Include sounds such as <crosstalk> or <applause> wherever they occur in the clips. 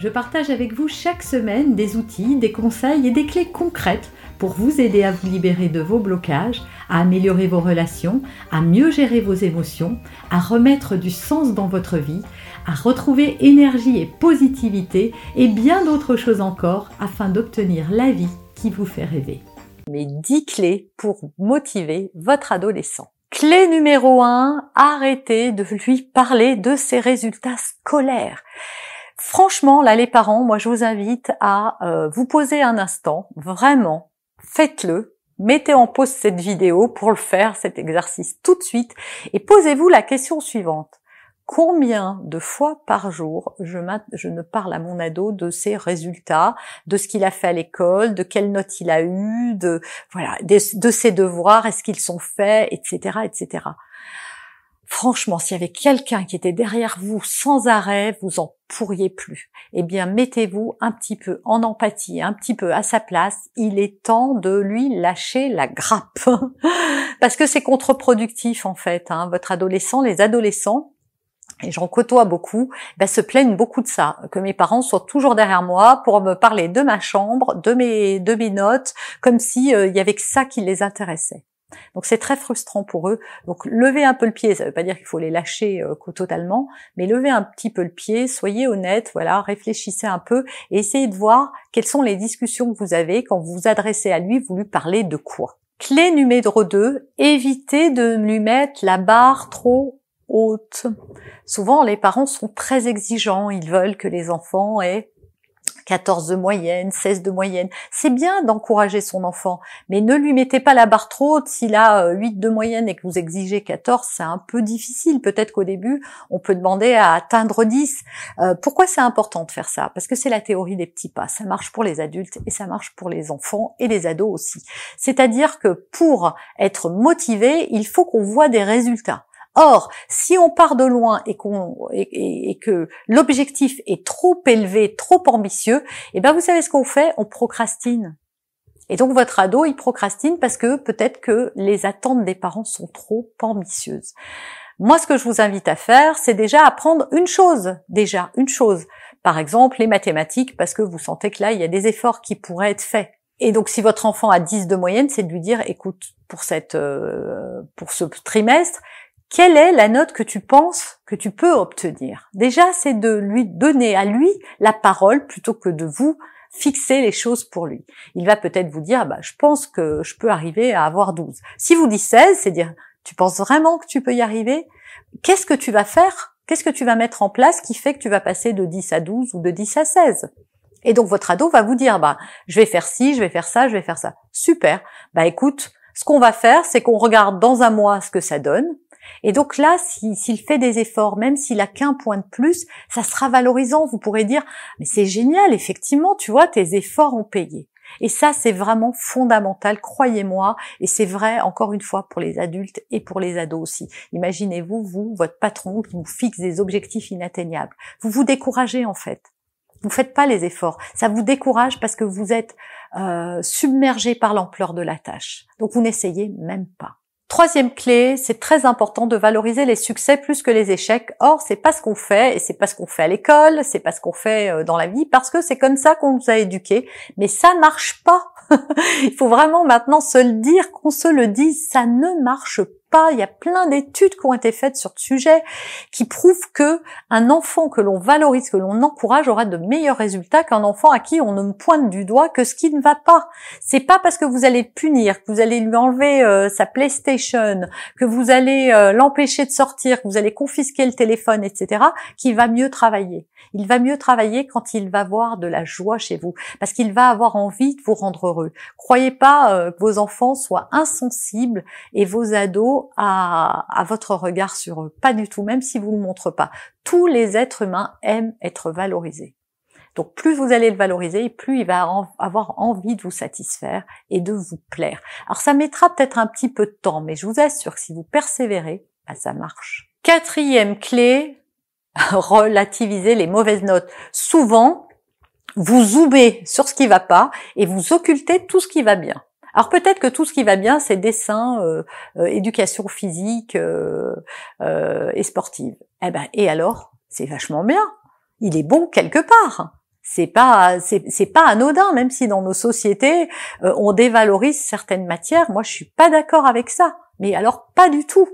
je partage avec vous chaque semaine des outils, des conseils et des clés concrètes pour vous aider à vous libérer de vos blocages, à améliorer vos relations, à mieux gérer vos émotions, à remettre du sens dans votre vie, à retrouver énergie et positivité et bien d'autres choses encore afin d'obtenir la vie qui vous fait rêver. Mes 10 clés pour motiver votre adolescent. Clé numéro 1, arrêtez de lui parler de ses résultats scolaires. Franchement, là, les parents, moi, je vous invite à euh, vous poser un instant, vraiment, faites-le. Mettez en pause cette vidéo pour le faire, cet exercice tout de suite, et posez-vous la question suivante. Combien de fois par jour je, ne parle à mon ado de ses résultats, de ce qu'il a fait à l'école, de quelles notes il a eu, de voilà, de ses devoirs, est-ce qu'ils sont faits, etc., etc. Franchement, s'il y avait quelqu'un qui était derrière vous sans arrêt, vous en pourriez plus. Eh bien, mettez-vous un petit peu en empathie, un petit peu à sa place. Il est temps de lui lâcher la grappe. <laughs> Parce que c'est contre-productif, en fait. Hein. Votre adolescent, les adolescents, et j'en côtoie beaucoup, ben, se plaignent beaucoup de ça, que mes parents soient toujours derrière moi pour me parler de ma chambre, de mes, de notes, comme si euh, il y avait que ça qui les intéressait. Donc c'est très frustrant pour eux. Donc levez un peu le pied, ça ne veut pas dire qu'il faut les lâcher euh, totalement, mais levez un petit peu le pied, soyez honnête, voilà, réfléchissez un peu et essayez de voir quelles sont les discussions que vous avez quand vous vous adressez à lui, vous lui parlez de quoi. Clé numéro 2, évitez de lui mettre la barre trop haute. Souvent les parents sont très exigeants, ils veulent que les enfants aient 14 de moyenne, 16 de moyenne. C'est bien d'encourager son enfant, mais ne lui mettez pas la barre trop haute. S'il a 8 euh, de moyenne et que vous exigez 14, c'est un peu difficile. Peut-être qu'au début, on peut demander à atteindre 10. Euh, pourquoi c'est important de faire ça? Parce que c'est la théorie des petits pas. Ça marche pour les adultes et ça marche pour les enfants et les ados aussi. C'est-à-dire que pour être motivé, il faut qu'on voit des résultats. Or, si on part de loin et, qu'on, et, que l'objectif est trop élevé, trop ambitieux, eh ben vous savez ce qu'on fait? On procrastine. Et donc votre ado, il procrastine parce que peut-être que les attentes des parents sont trop ambitieuses. Moi, ce que je vous invite à faire, c'est déjà apprendre une chose, déjà une chose. Par exemple, les mathématiques, parce que vous sentez que là, il y a des efforts qui pourraient être faits. Et donc, si votre enfant a 10 de moyenne, c'est de lui dire, écoute, pour cette, euh, pour ce trimestre, quelle est la note que tu penses que tu peux obtenir? Déjà, c'est de lui donner à lui la parole plutôt que de vous fixer les choses pour lui. Il va peut-être vous dire, bah, je pense que je peux arriver à avoir 12. Si vous dites 16, c'est dire, tu penses vraiment que tu peux y arriver? Qu'est-ce que tu vas faire? Qu'est-ce que tu vas mettre en place qui fait que tu vas passer de 10 à 12 ou de 10 à 16 Et donc votre ado va vous dire, bah, je vais faire ci, je vais faire ça, je vais faire ça. Super. Bah, écoute, ce qu'on va faire, c'est qu'on regarde dans un mois ce que ça donne. Et donc là, s'il fait des efforts, même s'il a qu'un point de plus, ça sera valorisant. Vous pourrez dire, mais c'est génial, effectivement, tu vois, tes efforts ont payé. Et ça, c'est vraiment fondamental, croyez-moi, et c'est vrai, encore une fois, pour les adultes et pour les ados aussi. Imaginez-vous, vous, votre patron qui vous fixe des objectifs inatteignables. Vous vous découragez, en fait. Vous faites pas les efforts. Ça vous décourage parce que vous êtes euh, submergé par l'ampleur de la tâche. Donc vous n'essayez même pas. Troisième clé, c'est très important de valoriser les succès plus que les échecs. Or, c'est pas ce qu'on fait, et c'est pas ce qu'on fait à l'école, c'est pas ce qu'on fait euh, dans la vie, parce que c'est comme ça qu'on nous a éduqués. Mais ça marche pas. <laughs> Il faut vraiment maintenant se le dire, qu'on se le dise, ça ne marche Il y a plein d'études qui ont été faites sur ce sujet qui prouvent que un enfant que l'on valorise, que l'on encourage aura de meilleurs résultats qu'un enfant à qui on ne pointe du doigt que ce qui ne va pas. C'est pas parce que vous allez punir, que vous allez lui enlever euh, sa PlayStation, que vous allez euh, l'empêcher de sortir, que vous allez confisquer le téléphone, etc., qu'il va mieux travailler. Il va mieux travailler quand il va voir de la joie chez vous, parce qu'il va avoir envie de vous rendre heureux. Croyez pas euh, que vos enfants soient insensibles et vos ados à, votre regard sur eux. Pas du tout, même si vous ne le montrez pas. Tous les êtres humains aiment être valorisés. Donc plus vous allez le valoriser, plus il va avoir envie de vous satisfaire et de vous plaire. Alors ça mettra peut-être un petit peu de temps, mais je vous assure que si vous persévérez, bah, ça marche. Quatrième clé, <laughs> relativiser les mauvaises notes. Souvent, vous zoomez sur ce qui va pas et vous occultez tout ce qui va bien. Alors peut-être que tout ce qui va bien, c'est dessin, euh, euh, éducation physique euh, et sportive. Eh ben, et alors, c'est vachement bien. Il est bon quelque part. C'est pas, c'est pas anodin, même si dans nos sociétés on dévalorise certaines matières. Moi, je suis pas d'accord avec ça. Mais alors, pas du tout.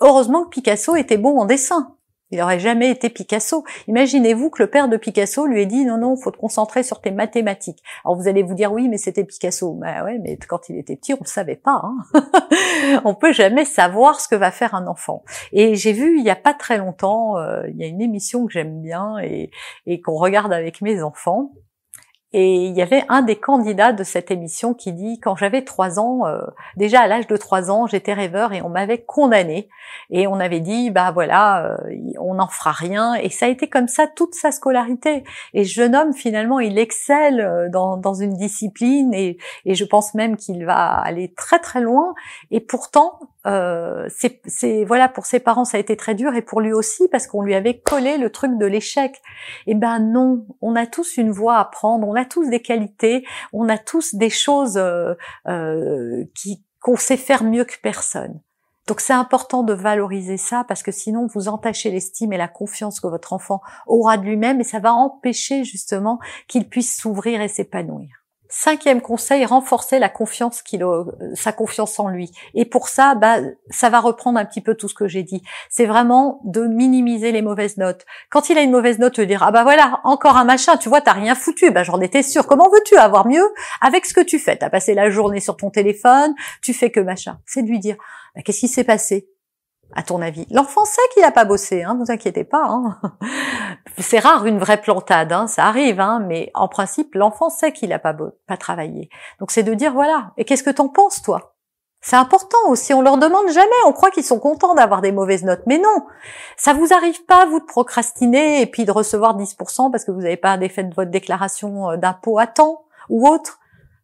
Heureusement que Picasso était bon en dessin. Il n'aurait jamais été Picasso. Imaginez-vous que le père de Picasso lui ait dit non non, faut te concentrer sur tes mathématiques. Alors vous allez vous dire oui, mais c'était Picasso. Ben ouais, mais quand il était petit, on ne savait pas. Hein <laughs> on peut jamais savoir ce que va faire un enfant. Et j'ai vu il y a pas très longtemps, euh, il y a une émission que j'aime bien et qu'on regarde avec mes enfants et il y avait un des candidats de cette émission qui dit quand j'avais trois ans, euh, déjà à l'âge de trois ans, j'étais rêveur et on m'avait condamné et on avait dit bah voilà, euh, on n'en fera rien et ça a été comme ça toute sa scolarité. Et ce jeune homme finalement il excelle euh, dans, dans une discipline et, et je pense même qu'il va aller très très loin. Et pourtant euh, c'est voilà pour ses parents ça a été très dur et pour lui aussi parce qu'on lui avait collé le truc de l'échec. Eh ben non, on a tous une voie à prendre, on a tous des qualités, on a tous des choses euh, euh, qui qu'on sait faire mieux que personne. Donc c'est important de valoriser ça parce que sinon vous entachez l'estime et la confiance que votre enfant aura de lui-même et ça va empêcher justement qu'il puisse s'ouvrir et s'épanouir. Cinquième conseil, renforcer la confiance qu'il a, sa confiance en lui. Et pour ça, bah, ça va reprendre un petit peu tout ce que j'ai dit. C'est vraiment de minimiser les mauvaises notes. Quand il a une mauvaise note, te dire ah bah voilà encore un machin, tu vois t'as rien foutu. Bah j'en étais sûre. Comment veux-tu avoir mieux avec ce que tu fais? T'as passé la journée sur ton téléphone, tu fais que machin. C'est de lui dire bah, qu'est-ce qui s'est passé? À ton avis L'enfant sait qu'il n'a pas bossé, hein, vous inquiétez pas. Hein. <laughs> C'est rare une vraie plantade, hein, ça arrive, hein, mais en principe, l'enfant sait qu'il n'a pas, pas travaillé. Donc c'est de dire, voilà, et qu'est-ce que t'en penses, toi? C'est important aussi, on leur demande jamais, on croit qu'ils sont contents d'avoir des mauvaises notes, mais non Ça vous arrive pas, vous, de procrastiner et puis de recevoir 10% parce que vous n'avez pas défait de votre déclaration euh, d'impôt à temps ou autre?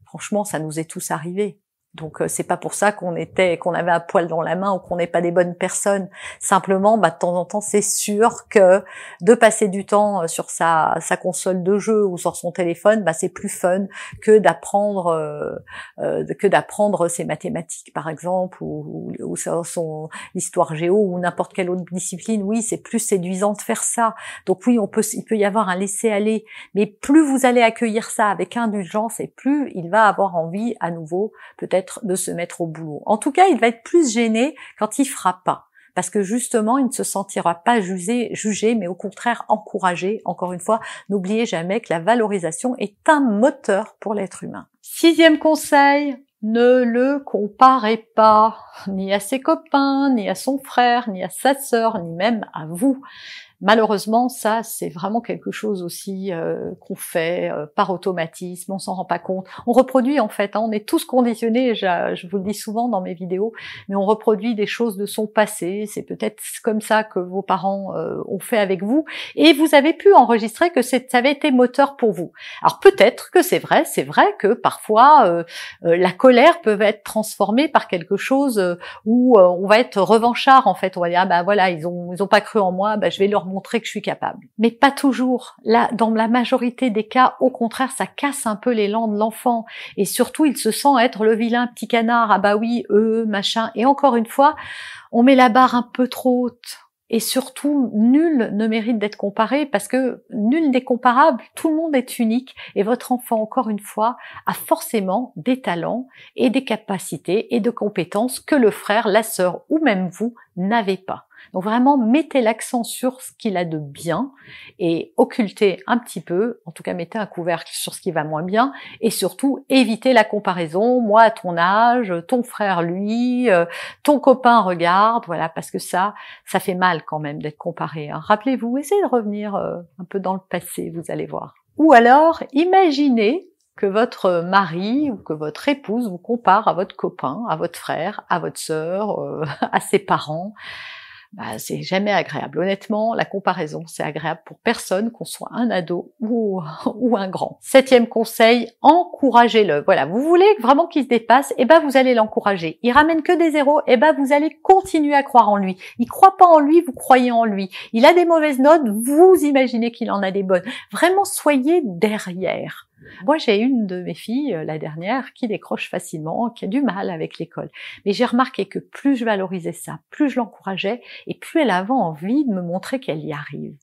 Franchement, ça nous est tous arrivé. Donc euh, c'est pas pour ça qu'on était, qu'on avait un poil dans la main ou qu'on n'est pas des bonnes personnes. Simplement, bah, de temps en temps, c'est sûr que de passer du temps euh, sur sa, sa console de jeu ou sur son téléphone, bah, c'est plus fun que d'apprendre euh, que d'apprendre ses mathématiques, par exemple, ou, ou, son histoire géo ou n'importe quelle autre discipline. Oui, c'est plus séduisant de faire ça. Donc oui, on peut, il peut y avoir un laisser aller, mais plus vous allez accueillir ça avec indulgence, et plus il va avoir envie à nouveau peut-être de se mettre au boulot. En tout cas, il va être plus gêné quand il fera pas. Parce que justement, il ne se sentira pas jugé, jugé, mais au contraire encouragé. Encore une fois, n'oubliez jamais que la valorisation est un moteur pour l'être humain. Sixième conseil, ne le comparez pas, ni à ses copains, ni à son frère, ni à sa sœur, ni même à vous. Malheureusement, ça, c'est vraiment quelque chose aussi euh, qu'on fait euh, par automatisme, on s'en rend pas compte. On reproduit en fait, hein, on est tous conditionnés, je, je, vous le dis souvent dans mes vidéos, mais on reproduit des choses de son passé. C'est peut-être comme ça que vos parents euh, ont fait avec vous, et vous avez pu enregistrer que ça avait été moteur pour vous. Alors peut-être que c'est vrai, c'est vrai que parfois la colère peut être transformée par quelque chose où on va être revanchard en fait. On va dire ah bah voilà, ils ont ils ont pas cru en moi, bah je vais leur montrer que je suis capable. Mais pas toujours. Là, dans la majorité des cas, au contraire, ça casse un peu l'élan de l'enfant. Et surtout, il se sent être le vilain petit canard. Ah bah oui, eux, machin. Et encore une fois, on met la barre un peu trop haute. Et surtout, nul ne mérite d'être comparé parce que nul n'est comparable, tout le monde est unique et votre enfant, encore une fois, a forcément des talents et des capacités et de compétences que le frère, la sœur ou même vous n'avez pas. Donc vraiment, mettez l'accent sur ce qu'il a de bien et occultez un petit peu, en tout cas mettez un couvercle sur ce qui va moins bien et surtout évitez la comparaison. Moi à ton âge, ton frère lui, euh, ton copain regarde, voilà, parce que ça, ça fait mal quand même d'être comparé. Hein. Rappelez-vous, essayez de revenir euh, un peu dans le passé, vous allez voir. Ou alors, imaginez que votre mari ou que votre épouse vous compare à votre copain, à votre frère, à votre sœur, à ses parents. Bah, c'est jamais agréable. Honnêtement, la comparaison, c'est agréable pour personne, qu'on soit un ado ou, <laughs> un grand. Septième conseil, encouragez-le. Voilà, vous voulez vraiment qu'il se dépasse, et eh ben vous allez l'encourager. Il ramène que des zéros, et eh ben vous allez continuer à croire en lui. Il croit pas en lui, vous croyez en lui. Il a des mauvaises notes, vous imaginez qu'il en a des bonnes. Vraiment, soyez derrière. Moi, j'ai une de mes filles, euh, la dernière, qui décroche facilement, qui a du mal avec l'école. Mais j'ai remarqué que plus je valorisais ça, plus je l'encourageais, et plus elle avait envie de me montrer qu'elle y arrive.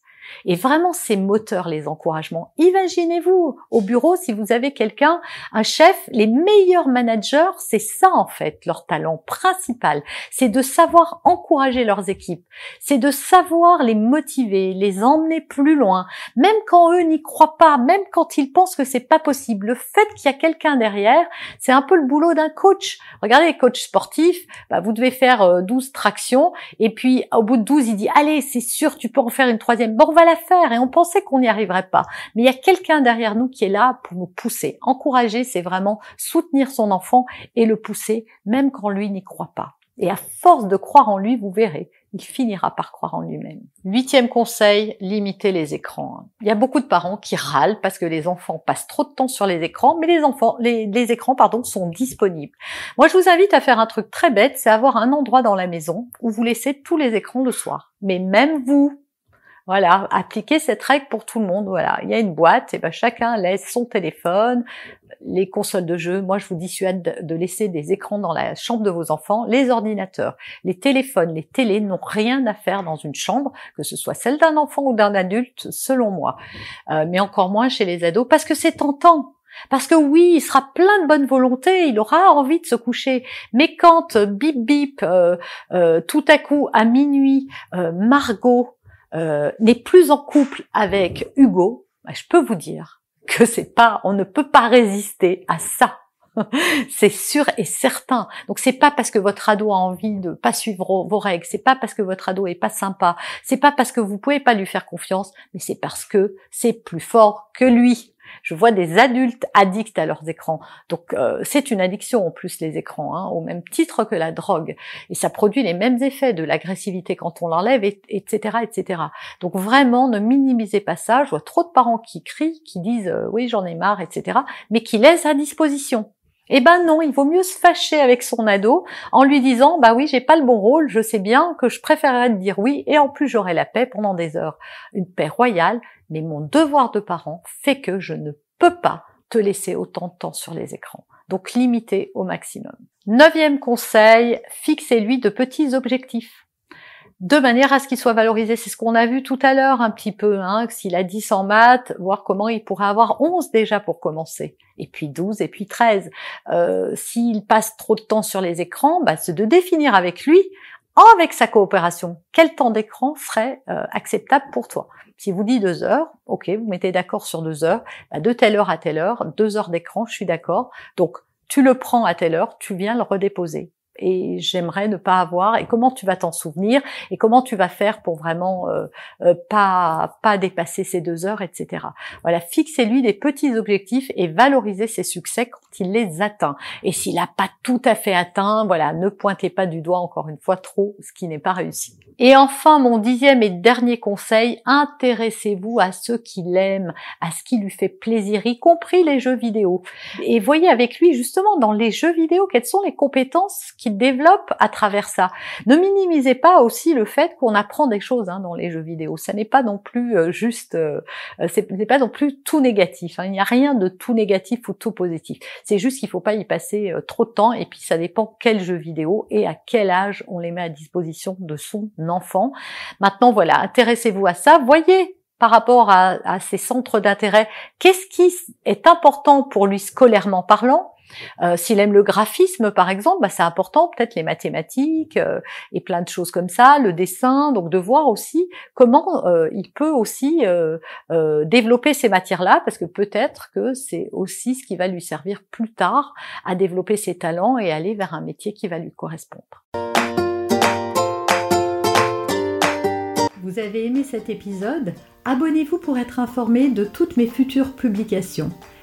Et vraiment, ces moteurs, les encouragements. Imaginez-vous au bureau, si vous avez quelqu'un, un chef, les meilleurs managers, c'est ça en fait, leur talent principal. C'est de savoir encourager leurs équipes. C'est de savoir les motiver, les emmener plus loin. Même quand eux n'y croient pas, même quand ils pensent que c'est pas possible. Le fait qu'il y a quelqu'un derrière, c'est un peu le boulot d'un coach. Regardez les coachs sportifs, bah, vous devez faire 12 euh, tractions et puis au bout de 12, il dit, allez, c'est sûr, tu peux en faire une troisième. La faire et on pensait qu'on n'y arriverait pas. Mais il y a quelqu'un derrière nous qui est là pour nous pousser. Encourager, c'est vraiment soutenir son enfant et le pousser, même quand lui n'y croit pas. Et à force de croire en lui, vous verrez, il finira par croire en lui-même. Huitième conseil, limiter les écrans. Il y a beaucoup de parents qui râlent parce que les enfants passent trop de temps sur les écrans, mais les enfants, les, les écrans, pardon, sont disponibles. Moi, je vous invite à faire un truc très bête, c'est avoir un endroit dans la maison où vous laissez tous les écrans le soir. Mais même vous, voilà, appliquer cette règle pour tout le monde. Voilà, il y a une boîte, et ben chacun laisse son téléphone, les consoles de jeu. Moi, je vous dissuade de laisser des écrans dans la chambre de vos enfants, les ordinateurs, les téléphones, les télés n'ont rien à faire dans une chambre, que ce soit celle d'un enfant ou d'un adulte, selon moi. Euh, mais encore moins chez les ados, parce que c'est tentant. Parce que oui, il sera plein de bonne volonté, il aura envie de se coucher. Mais quand euh, bip bip, euh, tout à coup à minuit, Margot euh, n'est plus en couple avec Hugo, bah, je peux vous dire que c'est pas, on ne peut pas résister à ça. <laughs> c'est sûr et certain. Donc c'est pas parce que votre ado a envie de pas suivre vos règles, c'est pas parce que votre ado est pas sympa, c'est pas parce que vous pouvez pas lui faire confiance, mais c'est parce que c'est plus fort que lui. Je vois des adultes addicts à leurs écrans. Donc euh, c'est une addiction en plus les écrans, hein, au même titre que la drogue. Et ça produit les mêmes effets de l'agressivité quand on l'enlève, etc., etc. Donc vraiment, ne minimisez pas ça. Je vois trop de parents qui crient, qui disent euh, oui j'en ai marre, etc., mais qui laissent à disposition. Eh ben non, il vaut mieux se fâcher avec son ado en lui disant bah oui, j'ai pas le bon rôle, je sais bien que je préférerais te dire oui et en plus j'aurai la paix pendant des heures, une paix royale, mais mon devoir de parent fait que je ne peux pas te laisser autant de temps sur les écrans. Donc limitez au maximum. Neuvième conseil, fixez-lui de petits objectifs de manière à ce qu'il soit valorisé. C'est ce qu'on a vu tout à l'heure un petit peu, hein, s'il a 10 en maths, voir comment il pourrait avoir 11 déjà pour commencer, et puis 12, et puis 13. Euh, s'il passe trop de temps sur les écrans, bah, c'est de définir avec lui, avec sa coopération, quel temps d'écran serait euh, acceptable pour toi. Si vous dit deux heures, ok, vous mettez d'accord sur deux heures, bah, de telle heure à telle heure, deux heures d'écran, je suis d'accord. Donc tu le prends à telle heure, tu viens le redéposer et j'aimerais ne pas avoir. Et comment tu vas t'en souvenir et comment tu vas faire pour vraiment euh, euh, pas pas dépasser ces deux heures etc voilà fixez-lui des petits objectifs et valorisez ses succès quand il les atteint. Et s'il n'a pas tout à fait atteint voilà ne pointez pas du doigt encore une fois trop ce qui n'est pas réussi. Et enfin mon dixième et dernier conseil intéressez-vous à ce qu'il aime à ce qui lui fait plaisir y compris les jeux vidéo. Et voyez avec lui justement dans les jeux vidéo quelles sont les compétences qui développe à travers ça. Ne minimisez pas aussi le fait qu'on apprend des choses hein, dans les jeux vidéo. Ça n'est pas non plus euh, juste, euh, euh c'est pas non plus tout négatif. Hein. Il n'y a rien de tout négatif ou tout positif. C'est juste qu'il faut pas y passer euh, trop de temps et puis ça dépend quel jeu vidéo et à quel âge on les met à disposition de son enfant. Maintenant voilà, intéressez-vous à ça. Voyez par rapport à, à ces centres d'intérêt, qu'est-ce qui est important pour lui scolairement parlant euh, s'il aime le graphisme, par exemple, bah, c'est important, peut-être les mathématiques euh, et plein de choses comme ça, le dessin, donc de voir aussi comment euh, il peut aussi développer ces matières-là, parce que peut-être que c'est aussi ce qui va lui servir plus tard à développer ses talents et aller vers un métier qui va lui correspondre. Vous avez aimé cet épisode? Abonnez-vous pour être informé de toutes mes futures publications.